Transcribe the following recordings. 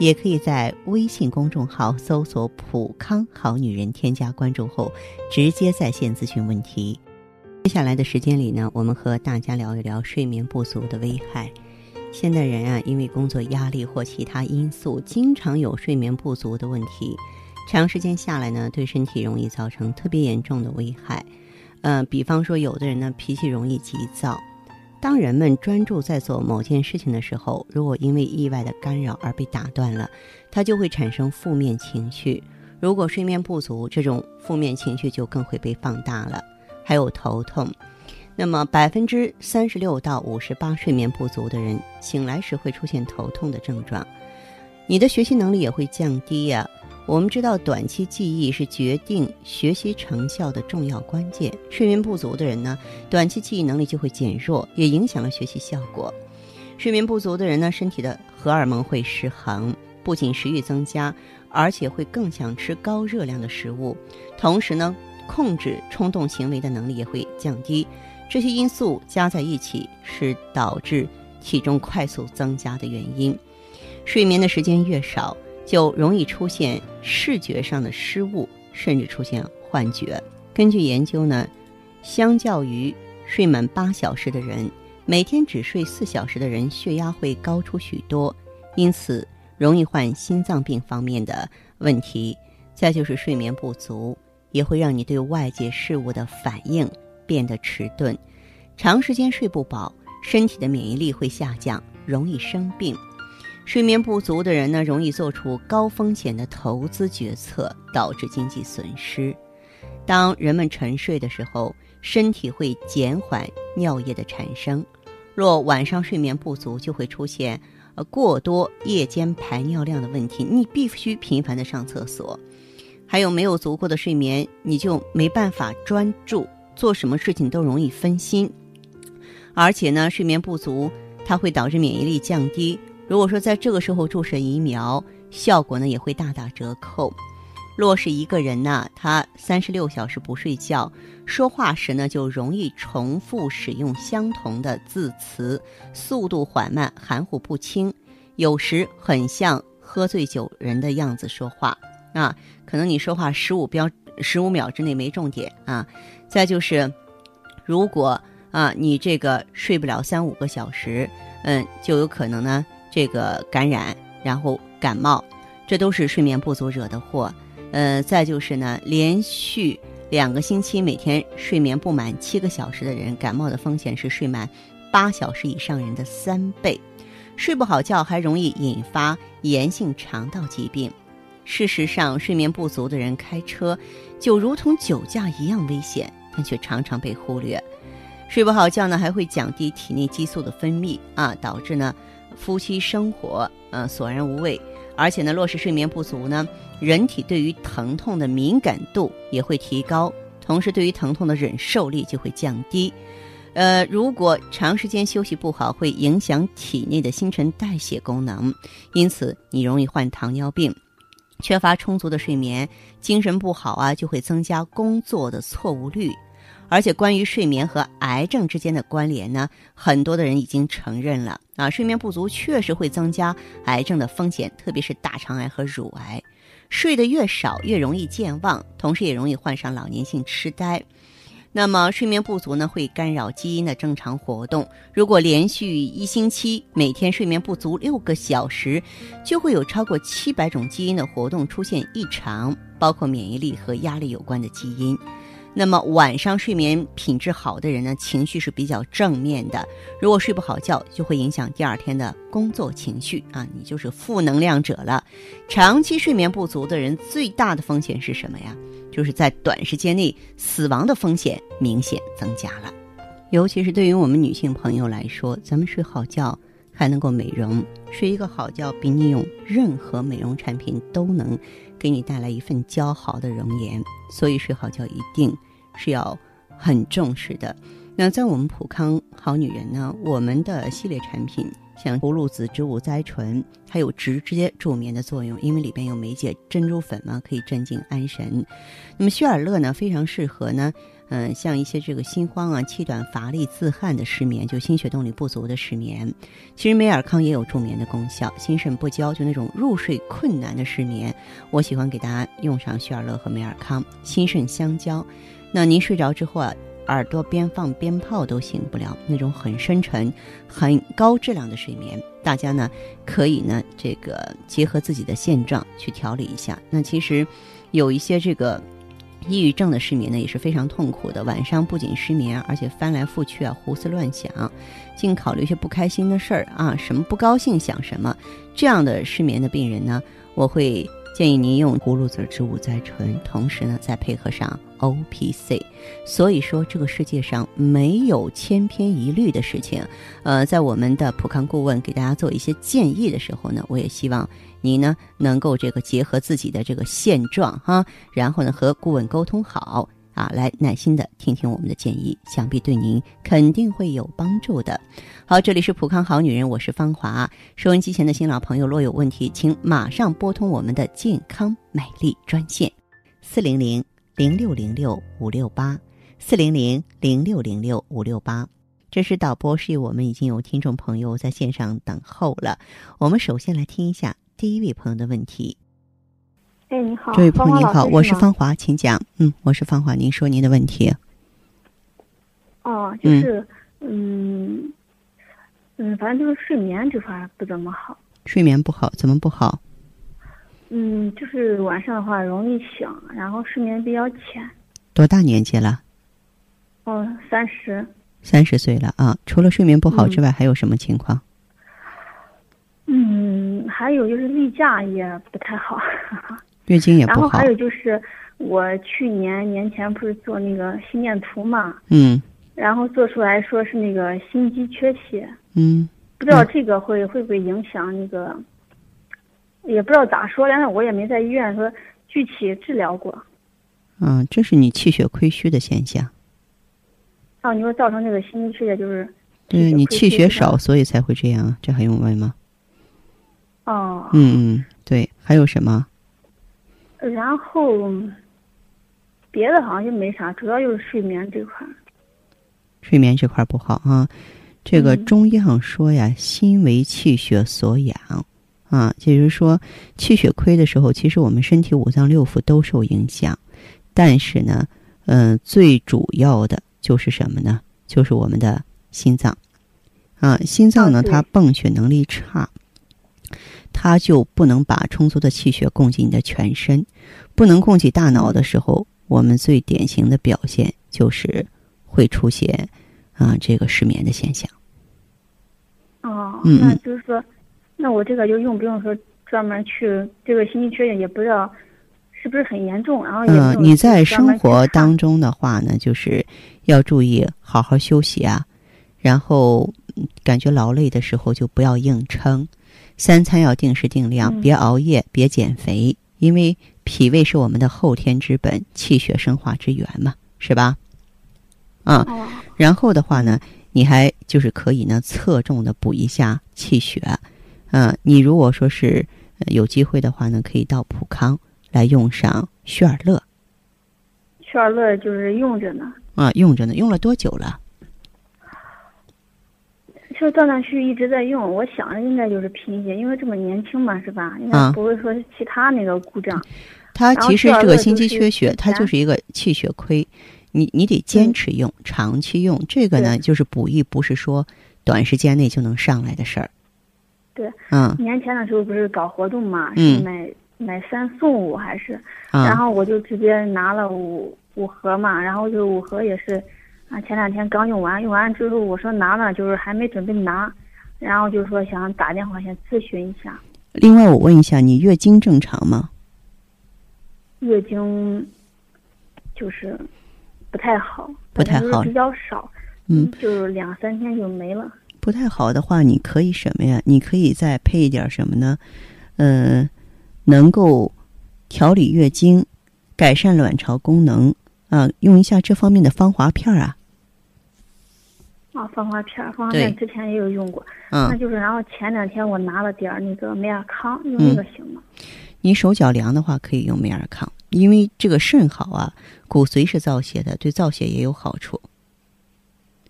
也可以在微信公众号搜索“普康好女人”，添加关注后，直接在线咨询问题。接下来的时间里呢，我们和大家聊一聊睡眠不足的危害。现代人啊，因为工作压力或其他因素，经常有睡眠不足的问题，长时间下来呢，对身体容易造成特别严重的危害。呃，比方说，有的人呢，脾气容易急躁。当人们专注在做某件事情的时候，如果因为意外的干扰而被打断了，他就会产生负面情绪。如果睡眠不足，这种负面情绪就更会被放大了。还有头痛，那么百分之三十六到五十八睡眠不足的人醒来时会出现头痛的症状，你的学习能力也会降低呀。我们知道，短期记忆是决定学习成效的重要关键。睡眠不足的人呢，短期记忆能力就会减弱，也影响了学习效果。睡眠不足的人呢，身体的荷尔蒙会失衡，不仅食欲增加，而且会更想吃高热量的食物。同时呢，控制冲动行为的能力也会降低。这些因素加在一起，是导致体重快速增加的原因。睡眠的时间越少，就容易出现视觉上的失误，甚至出现幻觉。根据研究呢，相较于睡满八小时的人，每天只睡四小时的人血压会高出许多，因此容易患心脏病方面的问题。再就是睡眠不足，也会让你对外界事物的反应变得迟钝。长时间睡不饱，身体的免疫力会下降，容易生病。睡眠不足的人呢，容易做出高风险的投资决策，导致经济损失。当人们沉睡的时候，身体会减缓尿液的产生。若晚上睡眠不足，就会出现呃过多夜间排尿量的问题。你必须频繁的上厕所，还有没有足够的睡眠，你就没办法专注，做什么事情都容易分心。而且呢，睡眠不足它会导致免疫力降低。如果说在这个时候注射疫苗，效果呢也会大打折扣。若是一个人呢，他三十六小时不睡觉，说话时呢就容易重复使用相同的字词，速度缓慢，含糊不清，有时很像喝醉酒人的样子说话啊。可能你说话十五标十五秒之内没重点啊。再就是，如果啊你这个睡不了三五个小时，嗯，就有可能呢。这个感染，然后感冒，这都是睡眠不足惹的祸。呃，再就是呢，连续两个星期每天睡眠不满七个小时的人，感冒的风险是睡满八小时以上人的三倍。睡不好觉还容易引发炎性肠道疾病。事实上，睡眠不足的人开车就如同酒驾一样危险，但却常常被忽略。睡不好觉呢，还会降低体内激素的分泌啊，导致呢。夫妻生活，呃，索然无味，而且呢，若是睡眠不足呢，人体对于疼痛的敏感度也会提高，同时对于疼痛的忍受力就会降低。呃，如果长时间休息不好，会影响体内的新陈代谢功能，因此你容易患糖尿病。缺乏充足的睡眠，精神不好啊，就会增加工作的错误率。而且，关于睡眠和癌症之间的关联呢，很多的人已经承认了啊，睡眠不足确实会增加癌症的风险，特别是大肠癌和乳癌。睡得越少，越容易健忘，同时也容易患上老年性痴呆。那么，睡眠不足呢，会干扰基因的正常活动。如果连续一星期每天睡眠不足六个小时，就会有超过七百种基因的活动出现异常，包括免疫力和压力有关的基因。那么晚上睡眠品质好的人呢，情绪是比较正面的。如果睡不好觉，就会影响第二天的工作情绪啊，你就是负能量者了。长期睡眠不足的人，最大的风险是什么呀？就是在短时间内死亡的风险明显增加了。尤其是对于我们女性朋友来说，咱们睡好觉还能够美容，睡一个好觉比你用任何美容产品都能。给你带来一份姣好的容颜，所以睡好觉一定是要很重视的。那在我们普康好女人呢，我们的系列产品像葫芦籽植物甾醇，它有直接助眠的作用，因为里边有酶解珍珠粉嘛，可以镇静安神。那么血尔乐呢，非常适合呢，嗯，像一些这个心慌啊、气短、乏力、自汗的失眠，就心血动力不足的失眠。其实美尔康也有助眠的功效，心肾不交就那种入睡困难的失眠，我喜欢给大家用上血尔乐和美尔康，心肾相交。那您睡着之后啊。耳朵边放鞭炮都醒不了，那种很深沉、很高质量的睡眠，大家呢可以呢这个结合自己的现状去调理一下。那其实有一些这个抑郁症的失眠呢也是非常痛苦的，晚上不仅失眠，而且翻来覆去啊胡思乱想，净考虑一些不开心的事儿啊，什么不高兴想什么，这样的失眠的病人呢，我会。建议您用葫芦籽植物甾醇，同时呢再配合上 O P C。所以说，这个世界上没有千篇一律的事情。呃，在我们的普康顾问给大家做一些建议的时候呢，我也希望您呢能够这个结合自己的这个现状哈，然后呢和顾问沟通好。啊，来耐心的听听我们的建议，想必对您肯定会有帮助的。好，这里是普康好女人，我是芳华。收音机前的新老朋友，若有问题，请马上拨通我们的健康美丽专线：四零零零六零六五六八，四零零零六零六五六八。这是导播示意我们已经有听众朋友在线上等候了。我们首先来听一下第一位朋友的问题。哎，你好，这位朋友您好，我是芳华，请讲。嗯，我是芳华，您说您的问题。哦，就是，嗯，嗯，反正就是睡眠这块不怎么好。睡眠不好，怎么不好？嗯，就是晚上的话容易醒，然后睡眠比较浅。多大年纪了？哦，三十。三十岁了啊！除了睡眠不好之外，还有什么情况？嗯，还有就是例假也不太好。月经也不好。然后还有就是，我去年年前不是做那个心电图嘛？嗯。然后做出来说是那个心肌缺血。嗯。不知道这个会会不会影响那个？也不知道咋说，但是我也没在医院说具体治疗过。嗯，这是你气血亏虚的现象。啊，你说造成这个心肌缺血就是？对你气血少，所以才会这样，这还用问吗？哦。嗯嗯，对，还有什么？然后，别的好像就没啥，主要就是睡眠这块。睡眠这块不好啊，这个中医上说呀，心为气血所养啊，也就是说，气血亏的时候，其实我们身体五脏六腑都受影响。但是呢，嗯，最主要的就是什么呢？就是我们的心脏啊，心脏呢，它泵血能力差。它就不能把充足的气血供给你的全身，不能供给大脑的时候，我们最典型的表现就是会出现啊这个失眠的现象。哦，那就是说，那我这个就用不用说专门去这个心肌缺血，也不知道是不是很严重，然后嗯，你在生活当中的话呢，就是要注意好好休息啊，然后感觉劳累的时候就不要硬撑。三餐要定时定量，别熬夜，别减肥，因为脾胃是我们的后天之本，气血生化之源嘛，是吧？啊，然后的话呢，你还就是可以呢，侧重的补一下气血。嗯，你如果说是有机会的话呢，可以到普康来用上旭尔乐。旭尔乐就是用着呢。啊，用着呢，用了多久了？就断断续续一直在用，我想着应该就是贫血，因为这么年轻嘛，是吧？应该不会说是其他那个故障。它其实这个心肌缺血，它就是一个气血亏，你你得坚持用，长期用。这个呢，就是补益，不是说短时间内就能上来的事儿。对，嗯。年前的时候不是搞活动嘛，是买买三送五还是？然后我就直接拿了五五盒嘛，然后就五盒也是。啊，前两天刚用完，用完之后我说拿了，就是还没准备拿，然后就说想打电话先咨询一下。另外，我问一下，你月经正常吗？月经就是不太好，不太好，比较少，嗯，就是两三天就没了。不太好的话，你可以什么呀？你可以再配一点什么呢？嗯，能够调理月经、改善卵巢功能。啊，用一下这方面的芳华片啊。啊，芳华片，芳华片之前也有用过。嗯。那就是，然后前两天我拿了点儿那个美尔康，用那个行吗？你手脚凉的话，可以用美尔康，因为这个肾好啊，骨髓是造血的，对造血也有好处。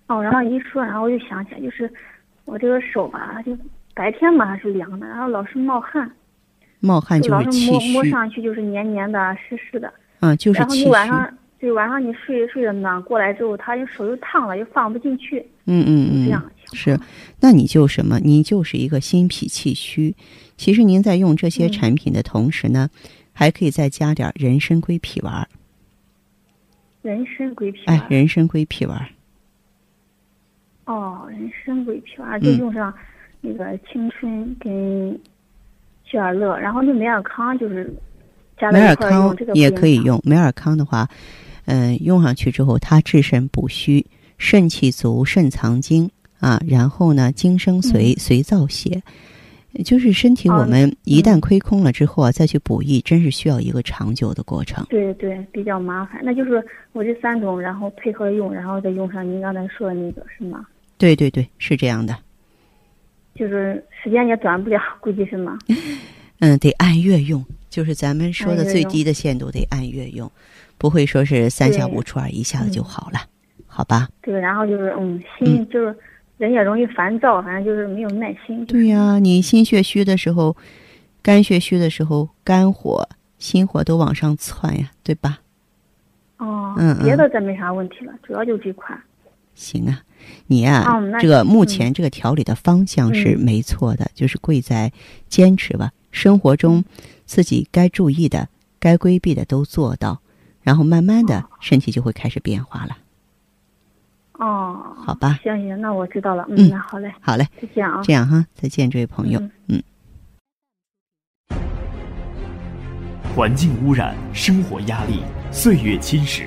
哦，然后一说，然后我就想起来，就是我这个手吧，就白天嘛还是凉的，然后老是冒汗。冒汗就是气虚。摸摸上去就是黏黏的、湿湿的。嗯，就是气虚。然后你晚上。对，晚上你睡睡着暖过来之后，他就手又烫了，又放不进去。嗯嗯嗯，这样是，那你就什么？你就是一个心脾气虚。其实您在用这些产品的同时呢，还可以再加点人参归脾丸。人参归脾丸。哎，人参归脾丸。哦，人参归脾丸就用上那个青春跟雪尔乐，然后那美尔康就是加美尔康也可以用。美尔康的话。嗯，用上去之后，它治肾补虚，肾气足，肾藏精啊。然后呢，精生髓，髓造血，就是身体我们一旦亏空了之后啊，再去补益，真是需要一个长久的过程。对对，比较麻烦。那就是我这三种，然后配合用，然后再用上您刚才说的那个，是吗？对对对，是这样的。就是时间也短不了，估计是吗？嗯，得按月用，就是咱们说的最低的限度得按月用。不会说是三下五除二一下子就好了，好吧？对，然后就是嗯，心就是人也容易烦躁，反正就是没有耐心。对呀，你心血虚的时候，肝血虚的时候，肝火、心火都往上窜呀，对吧？哦，嗯别的再没啥问题了，主要就这块。行啊，你呀，这个目前这个调理的方向是没错的，就是贵在坚持吧。生活中自己该注意的、该规避的都做到。然后慢慢的，身体就会开始变化了。哦，好吧，行行，那我知道了。嗯，那好嘞，好嘞，再见啊。这样哈，再见，这位朋友。嗯。环境污染、生活压力、岁月侵蚀，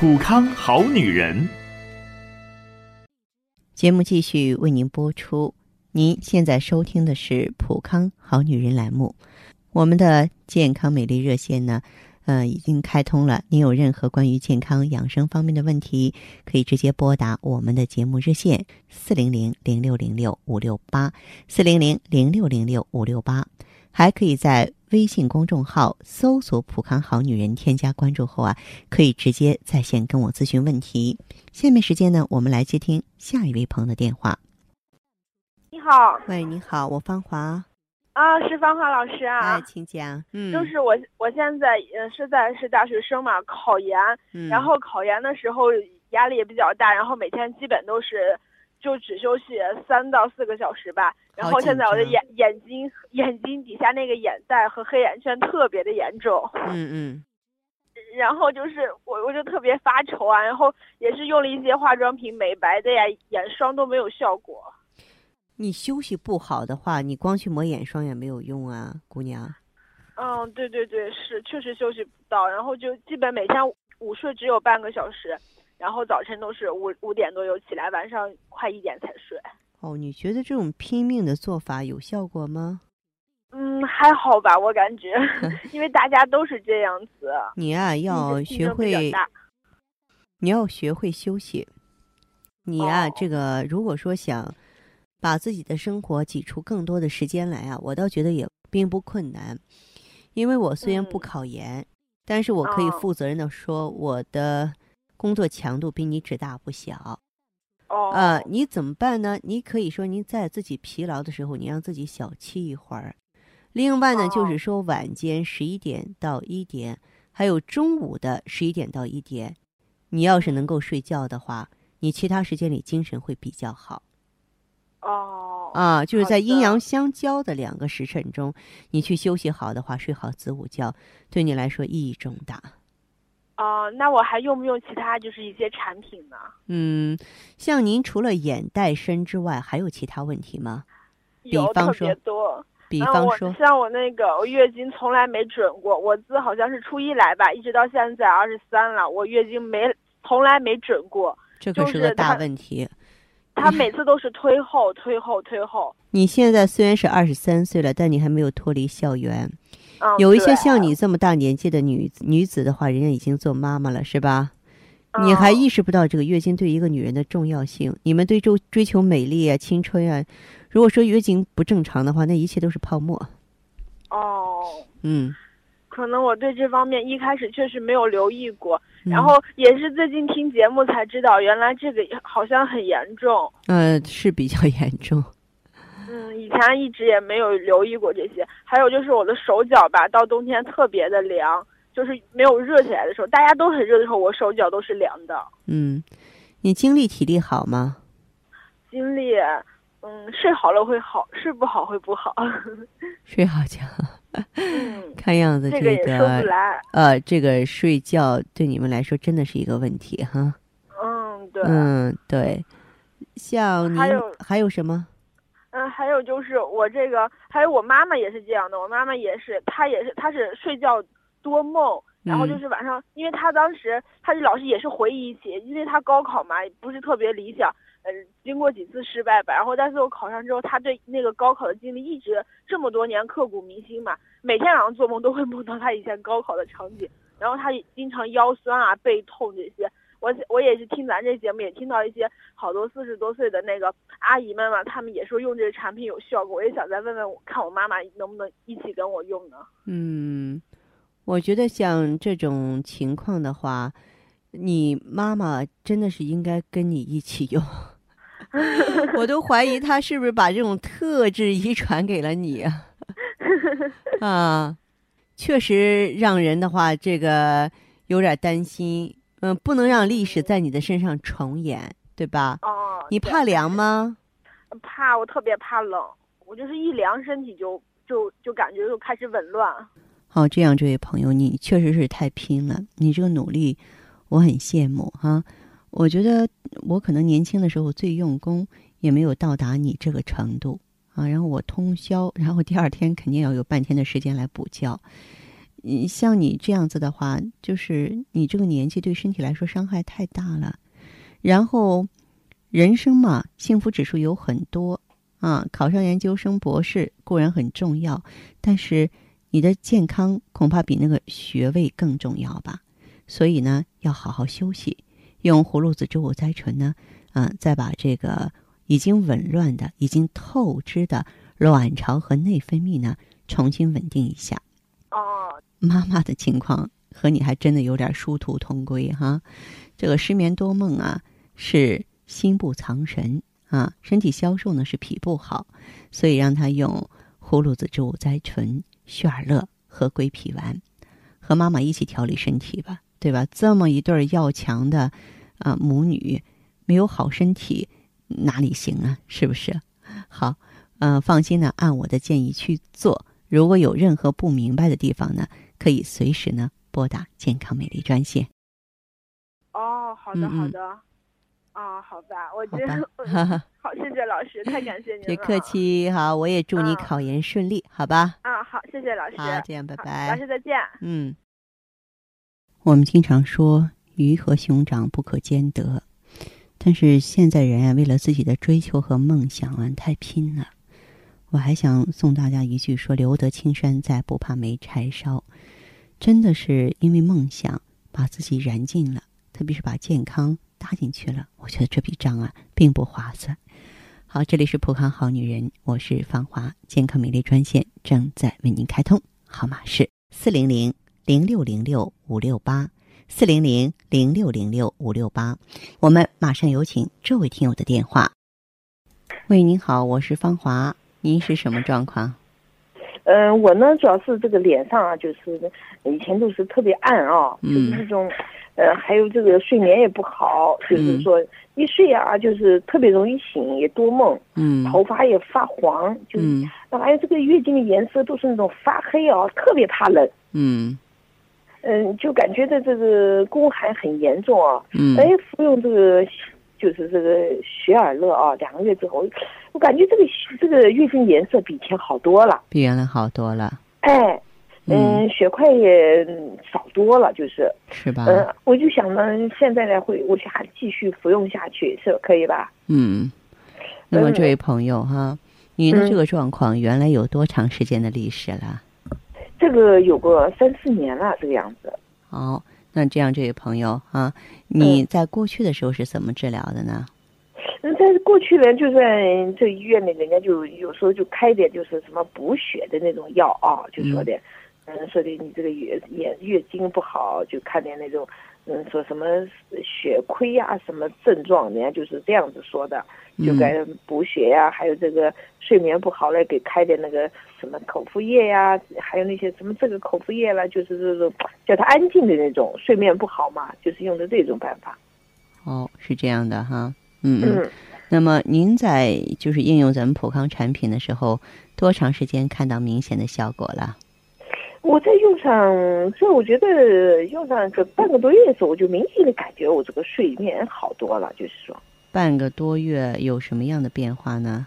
普康好女人。节目继续为您播出。您现在收听的是普康好女人栏目。我们的健康美丽热线呢，呃，已经开通了。您有任何关于健康养生方面的问题，可以直接拨打我们的节目热线四零零零六零六五六八四零零零六零六五六八，还可以在微信公众号搜索“普康好女人”，添加关注后啊，可以直接在线跟我咨询问题。下面时间呢，我们来接听下一位朋友的电话。你好，喂，你好，我芳华。啊，是芳华老师啊，哎请讲。嗯，就是我，我现在呃是在是大学生嘛，考研，然后考研的时候压力也比较大，然后每天基本都是就只休息三到四个小时吧。然后现在我的眼眼睛眼睛底下那个眼袋和黑眼圈特别的严重。嗯嗯。然后就是我我就特别发愁啊，然后也是用了一些化妆品美白的呀，眼霜都没有效果。你休息不好的话，你光去抹眼霜也没有用啊，姑娘。嗯，对对对，是确实休息不到，然后就基本每天午睡只有半个小时，然后早晨都是五五点多就起来，晚上快一点才睡。哦，你觉得这种拼命的做法有效果吗？嗯，还好吧，我感觉，因为大家都是这样子。你啊，要学会，你要学会休息。你啊，这个如果说想。把自己的生活挤出更多的时间来啊，我倒觉得也并不困难，因为我虽然不考研，但是我可以负责任的说，我的工作强度比你只大不小。哦，呃，你怎么办呢？你可以说您在自己疲劳的时候，你让自己小憩一会儿。另外呢，就是说晚间十一点到一点，还有中午的十一点到一点，你要是能够睡觉的话，你其他时间里精神会比较好。哦，啊，就是在阴阳相交的两个时辰中，你去休息好的话，睡好子午觉，对你来说意义重大。哦，那我还用不用其他就是一些产品呢？嗯，像您除了眼袋深之外，还有其他问题吗？有特别多。比方说，像我那个，我月经从来没准过。我自好像是初一来吧，一直到现在二十三了，我月经没从来没准过。这可是个大问题。他每 次都是推后、推后、推后。你现在虽然是二十三岁了，但你还没有脱离校园。嗯。有一些像你这么大年纪的女女子的话，人家已经做妈妈了，是吧？你还意识不到这个月经对一个女人的重要性。你们对追追求美丽啊、青春啊。如果说月经不正常的话，那一切都是泡沫。哦，嗯，可能我对这方面一开始确实没有留意过，然后也是最近听节目才知道，原来这个好像很严重。呃，是比较 严重。嗯，以前一直也没有留意过这些。还有就是我的手脚吧，到冬天特别的凉，就是没有热起来的时候，大家都很热的时候，我手脚都是凉的。嗯，你精力体力好吗？精力。嗯，睡好了会好，睡不好会不好。睡好觉，嗯，看样子这个也说不来呃，这个睡觉对你们来说真的是一个问题哈。嗯，对。嗯，对。像您还有还有什么？嗯，还有就是我这个，还有我妈妈也是这样的。我妈妈也是，她也是，她是睡觉多梦，然后就是晚上，因为她当时她就老是也是回忆起，因为她高考嘛，不是特别理想。经过几次失败吧，然后但是我考上之后，她对那个高考的经历一直这么多年刻骨铭心嘛。每天晚上做梦都会梦到她以前高考的场景，然后她经常腰酸啊、背痛这些。我我也是听咱这节目，也听到一些好多四十多岁的那个阿姨们嘛，他们也说用这个产品有效果。我也想再问问，看我妈妈能不能一起跟我用呢？嗯，我觉得像这种情况的话，你妈妈真的是应该跟你一起用。我都怀疑她是不是把这种特质遗传给了你啊？啊，确实让人的话，这个有点担心。嗯，不能让历史在你的身上重演，对吧？哦。你怕凉吗？怕，我特别怕冷。我就是一凉，身体就就就感觉就开始紊乱。好，这样，这位朋友，你确实是太拼了。你这个努力，我很羡慕哈。我觉得我可能年轻的时候最用功，也没有到达你这个程度啊。然后我通宵，然后第二天肯定要有半天的时间来补觉。你像你这样子的话，就是你这个年纪对身体来说伤害太大了。然后，人生嘛，幸福指数有很多啊，考上研究生、博士固然很重要，但是你的健康恐怕比那个学位更重要吧。所以呢，要好好休息。用葫芦籽植物甾醇呢，嗯，再把这个已经紊乱的、已经透支的卵巢和内分泌呢，重新稳定一下。哦，妈妈的情况和你还真的有点殊途同归哈。这个失眠多梦啊，是心不藏神啊；身体消瘦呢，是脾不好。所以让他用葫芦籽植物甾醇、血尔乐和归脾丸，和妈妈一起调理身体吧。对吧？这么一对要强的，啊，母女没有好身体哪里行啊？是不是？好，嗯，放心呢，按我的建议去做。如果有任何不明白的地方呢，可以随时呢拨打健康美丽专线。哦，好的，好的。啊，好吧，我觉得 好，谢谢老师，太感谢您了。别 客气，好，我也祝你考研顺利，好吧？啊，好，谢谢老师。好，这样，拜拜。老师再见。嗯。我们经常说鱼和熊掌不可兼得，但是现在人啊，为了自己的追求和梦想啊，太拼了。我还想送大家一句说：“留得青山在，不怕没柴烧。”真的是因为梦想把自己燃尽了，特别是把健康搭进去了。我觉得这笔账啊，并不划算。好，这里是普康好女人，我是芳华，健康美丽专线正在为您开通，号码是四零零。零六零六五六八四零零零六零六五六八，我们马上有请这位听友的电话。喂，您好，我是芳华，您是什么状况？嗯，我呢主要是这个脸上啊，就是以前都是特别暗啊，就是这种，呃，还有这个睡眠也不好，就是说一睡啊，就是特别容易醒，也多梦，嗯，头发也发黄，就，还有这个月经的颜色都是那种发黑啊，特别怕冷，嗯。嗯，就感觉的这个宫寒很严重啊。嗯。哎，服用这个就是这个雪尔乐啊，两个月之后，我感觉这个这个月经颜色比以前好多了，比原来好多了。哎，嗯，血块也少多了，就是是吧？嗯，我就想呢，现在呢会，我想继续服用下去，是可以吧？嗯。那么这位朋友哈，您的这个状况原来有多长时间的历史了？这个有个三四年了，这个样子。好，那这样，这位朋友啊，你在过去的时候是怎么治疗的呢？嗯，在过去呢，就在这医院里，人家就有时候就开点就是什么补血的那种药啊，就说的，嗯，说的你这个月月月经不好，就看点那种，嗯，说什么血亏呀，什么症状，人家就是这样子说的。就该补血呀，还有这个睡眠不好了，给开点那个什么口服液呀，还有那些什么这个口服液了，就是这种叫他安静的那种，睡眠不好嘛，就是用的这种办法。哦，是这样的哈，嗯嗯。那么您在就是应用咱们普康产品的时候，多长时间看到明显的效果了？我在用上，这我觉得用上这半个多月的时候，我就明显的感觉我这个睡眠好多了，就是说。半个多月有什么样的变化呢？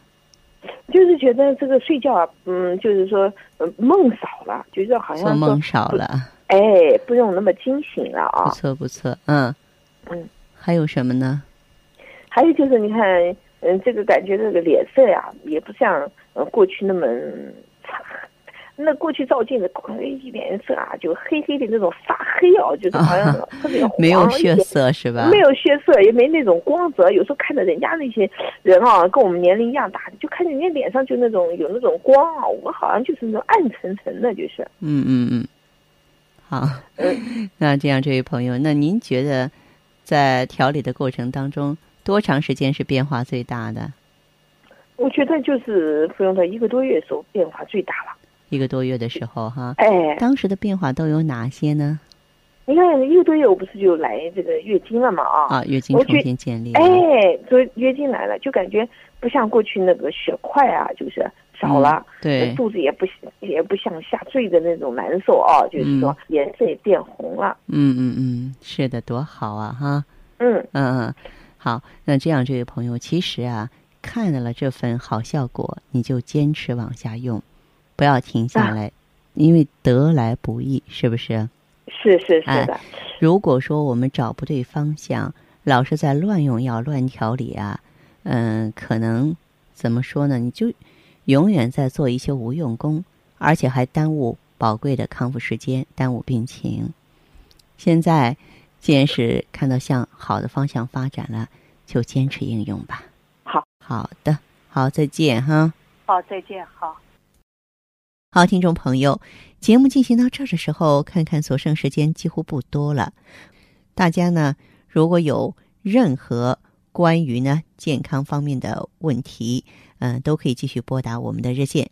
就是觉得这个睡觉啊，嗯，就是说梦少了，就是好像梦少了，哎，不用那么惊醒了啊。不错不错，嗯嗯，还有什么呢？还有就是你看，嗯，这个感觉这个脸色呀，也不像呃过去那么。那过去照镜子，一脸色啊，就黑黑的那种发黑哦，就是好像 特别黄，没有血色是吧？没有血色，也没那种光泽。有时候看着人家那些人啊，跟我们年龄一样大的，就看见人家脸上就那种有那种光啊，我好像就是那种暗沉沉的，就是。嗯嗯嗯。好，那这样，这位朋友，那您觉得在调理的过程当中，多长时间是变化最大的？我觉得就是服用到一个多月的时候，变化最大了。一个多月的时候，哈，哎，当时的变化都有哪些呢？你看，一个多月我不是就来这个月经了嘛？啊，啊，月经重新建立。哎，所以月经来了，就感觉不像过去那个血块啊，就是少了，对，肚子也不也不像下坠的那种难受啊，就是说颜色也变红了。嗯嗯嗯，是的，多好啊，哈。嗯嗯嗯，好，那这样，这位朋友，其实啊，看到了这份好效果，你就坚持往下用。不要停下来，因为得来不易，是不是？是是是的。如果说我们找不对方向，老是在乱用药、乱调理啊，嗯，可能怎么说呢？你就永远在做一些无用功，而且还耽误宝贵的康复时间，耽误病情。现在既然是看到向好的方向发展了，就坚持应用吧。好，好的，好，再见哈。好，再见，好。好，听众朋友，节目进行到这儿的时候，看看所剩时间几乎不多了。大家呢，如果有任何关于呢健康方面的问题，嗯，都可以继续拨打我们的热线